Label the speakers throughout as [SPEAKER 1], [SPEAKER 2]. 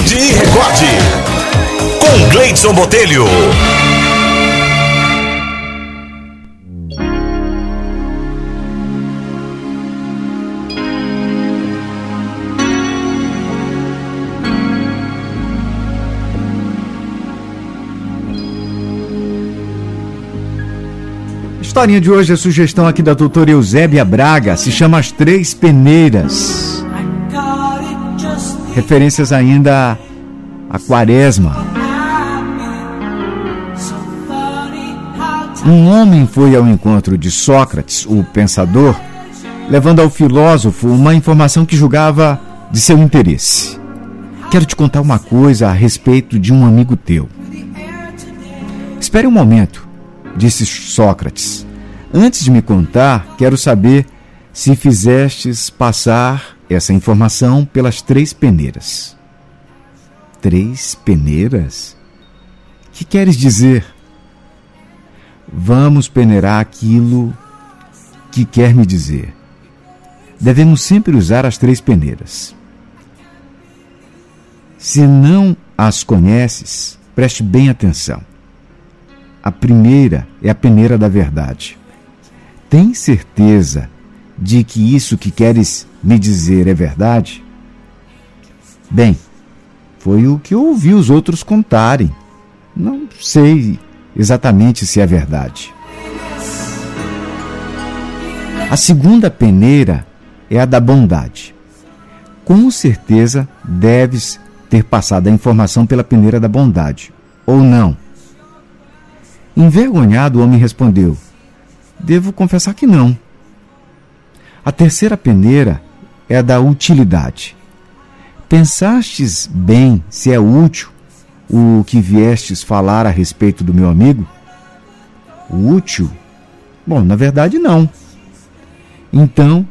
[SPEAKER 1] Acorde e recorde. Com Gleidson Botelho.
[SPEAKER 2] historinha de hoje, a sugestão aqui da doutora Eusébia Braga, se chama As Três Peneiras. Referências ainda à quaresma. Um homem foi ao encontro de Sócrates, o pensador, levando ao filósofo uma informação que julgava de seu interesse. Quero te contar uma coisa a respeito de um amigo teu. Espere um momento disse Sócrates. Antes de me contar, quero saber se fizestes passar essa informação pelas três peneiras. Três peneiras? Que queres dizer? Vamos peneirar aquilo que quer me dizer. Devemos sempre usar as três peneiras. Se não as conheces, preste bem atenção. A primeira é a peneira da verdade. Tem certeza de que isso que queres me dizer é verdade? Bem, foi o que eu ouvi os outros contarem. Não sei exatamente se é verdade. A segunda peneira é a da bondade. Com certeza deves ter passado a informação pela peneira da bondade, ou não? Envergonhado, o homem respondeu: Devo confessar que não. A terceira peneira é a da utilidade. Pensastes bem se é útil o que viestes falar a respeito do meu amigo? Útil? Bom, na verdade, não. Então,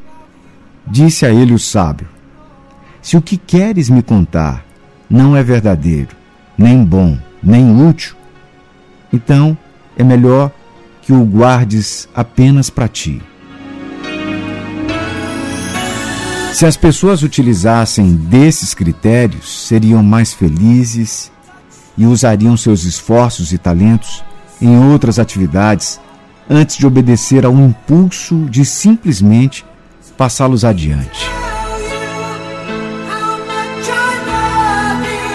[SPEAKER 2] disse a ele o sábio: Se o que queres me contar não é verdadeiro, nem bom, nem útil, então é melhor que o guardes apenas para ti. Se as pessoas utilizassem desses critérios, seriam mais felizes e usariam seus esforços e talentos em outras atividades antes de obedecer ao impulso de simplesmente passá-los adiante.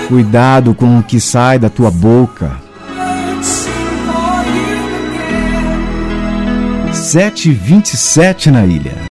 [SPEAKER 2] Cuidado com o que sai da tua boca 7h27 na ilha.